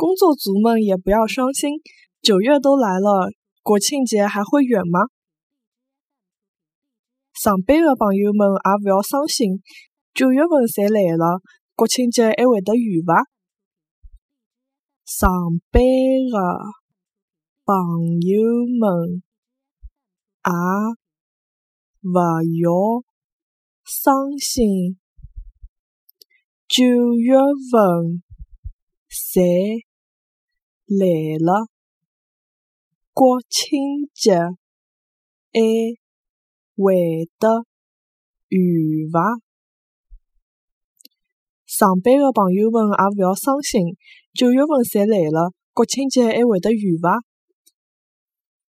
工作族们也不要伤心，九月都来了，国庆节还会远吗？上班的朋友们也勿要伤心，九月份侪来了，国庆节还会得远伐？上班的朋友们也勿要伤心，九月份侪。来了，国庆节还会得远伐？上班的朋友们也勿要伤心，九月份侪来了，国庆节还会得远伐？